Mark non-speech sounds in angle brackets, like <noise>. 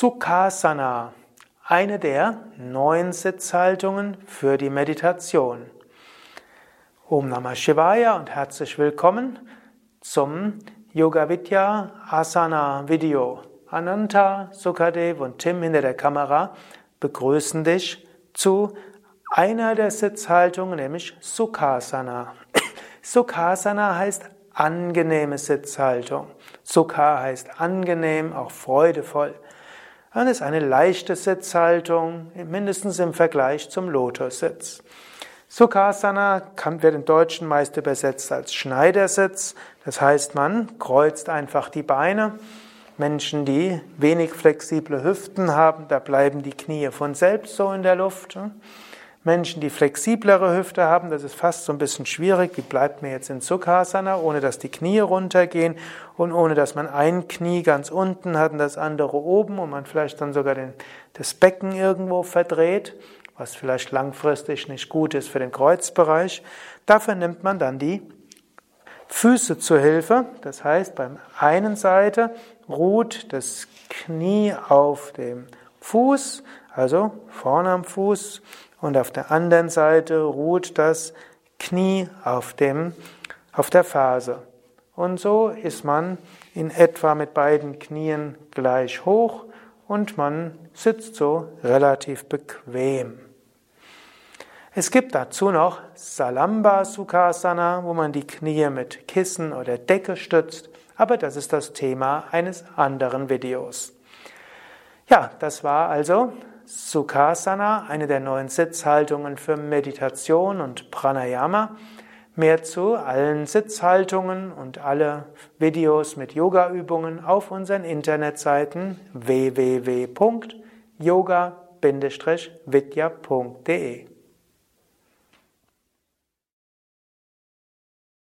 Sukhasana, eine der neun Sitzhaltungen für die Meditation. Om Namah Shivaya und herzlich willkommen zum Yoga Vidya Asana Video. Ananta, Sukadev und Tim hinter der Kamera begrüßen dich zu einer der Sitzhaltungen, nämlich Sukhasana. <clears throat> Sukhasana heißt angenehme Sitzhaltung. Sukha heißt angenehm, auch freudevoll. Dann ist eine leichte Sitzhaltung, mindestens im Vergleich zum Lotussitz. Sukhasana wird im Deutschen meist übersetzt als Schneidersitz. Das heißt, man kreuzt einfach die Beine. Menschen, die wenig flexible Hüften haben, da bleiben die Knie von selbst so in der Luft. Menschen, die flexiblere Hüfte haben, das ist fast so ein bisschen schwierig. Wie bleibt mir jetzt in Sukhasana, ohne dass die Knie runtergehen und ohne dass man ein Knie ganz unten hat und das andere oben und man vielleicht dann sogar den, das Becken irgendwo verdreht, was vielleicht langfristig nicht gut ist für den Kreuzbereich. Dafür nimmt man dann die Füße zur Hilfe. Das heißt, beim einen Seite ruht das Knie auf dem Fuß, also vorne am Fuß und auf der anderen Seite ruht das Knie auf, dem, auf der Ferse. Und so ist man in etwa mit beiden Knien gleich hoch und man sitzt so relativ bequem. Es gibt dazu noch Salamba Sukhasana, wo man die Knie mit Kissen oder Decke stützt, aber das ist das Thema eines anderen Videos. Ja, das war also Sukhasana, eine der neuen Sitzhaltungen für Meditation und Pranayama. Mehr zu allen Sitzhaltungen und alle Videos mit Yogaübungen auf unseren Internetseiten www.yoga-vidya.de